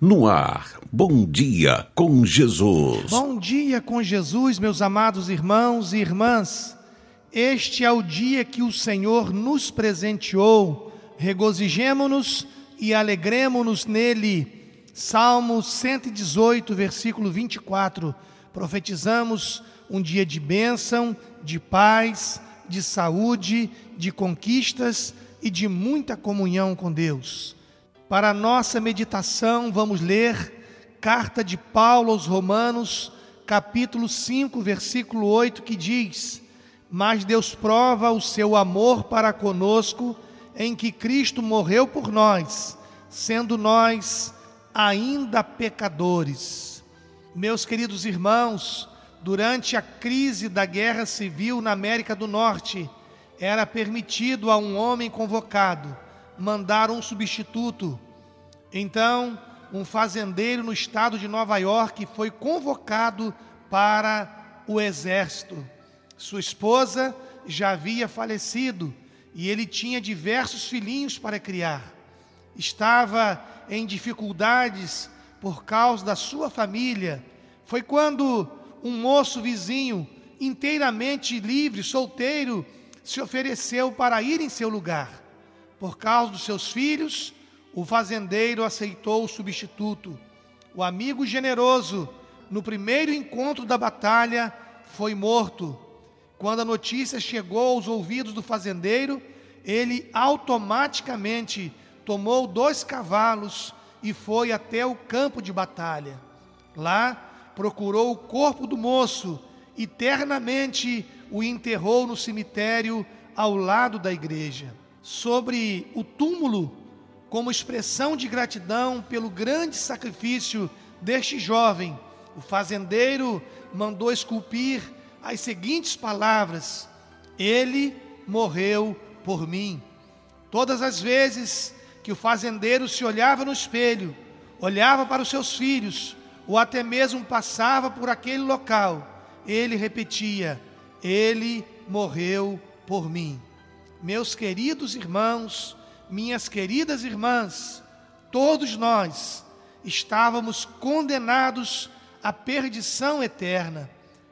No ar, bom dia com Jesus. Bom dia com Jesus, meus amados irmãos e irmãs. Este é o dia que o Senhor nos presenteou. Regozijemo-nos e alegremo-nos nele. Salmo 118, versículo 24. Profetizamos um dia de bênção, de paz, de saúde, de conquistas e de muita comunhão com Deus. Para a nossa meditação, vamos ler carta de Paulo aos Romanos, capítulo 5, versículo 8, que diz: Mas Deus prova o seu amor para conosco em que Cristo morreu por nós, sendo nós ainda pecadores. Meus queridos irmãos, durante a crise da guerra civil na América do Norte, era permitido a um homem convocado mandar um substituto. Então, um fazendeiro no estado de Nova York foi convocado para o exército. Sua esposa já havia falecido e ele tinha diversos filhinhos para criar. Estava em dificuldades por causa da sua família. Foi quando um moço vizinho, inteiramente livre, solteiro, se ofereceu para ir em seu lugar. Por causa dos seus filhos, o fazendeiro aceitou o substituto. O amigo generoso, no primeiro encontro da batalha, foi morto. Quando a notícia chegou aos ouvidos do fazendeiro, ele automaticamente tomou dois cavalos e foi até o campo de batalha. Lá, procurou o corpo do moço e ternamente o enterrou no cemitério ao lado da igreja. Sobre o túmulo, como expressão de gratidão pelo grande sacrifício deste jovem, o fazendeiro mandou esculpir as seguintes palavras: Ele morreu por mim. Todas as vezes que o fazendeiro se olhava no espelho, olhava para os seus filhos, ou até mesmo passava por aquele local, ele repetia: Ele morreu por mim. Meus queridos irmãos, minhas queridas irmãs, todos nós estávamos condenados à perdição eterna.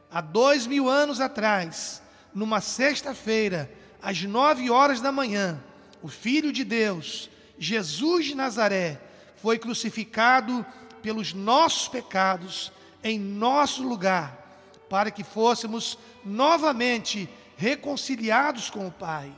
Há dois mil anos atrás, numa sexta-feira, às nove horas da manhã, o Filho de Deus, Jesus de Nazaré, foi crucificado pelos nossos pecados em nosso lugar, para que fôssemos novamente reconciliados com o Pai.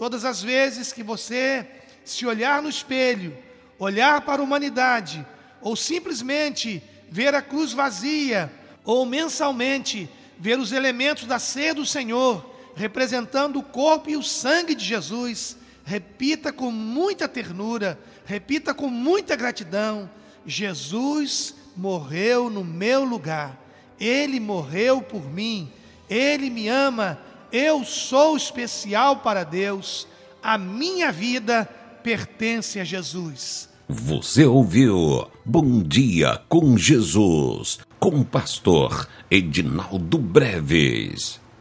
Todas as vezes que você se olhar no espelho, olhar para a humanidade, ou simplesmente ver a cruz vazia, ou mensalmente ver os elementos da ceia do Senhor, representando o corpo e o sangue de Jesus, repita com muita ternura, repita com muita gratidão: Jesus morreu no meu lugar, Ele morreu por mim, Ele me ama eu sou especial para Deus, a minha vida pertence a Jesus. Você ouviu Bom Dia com Jesus, com o pastor Edinaldo Breves.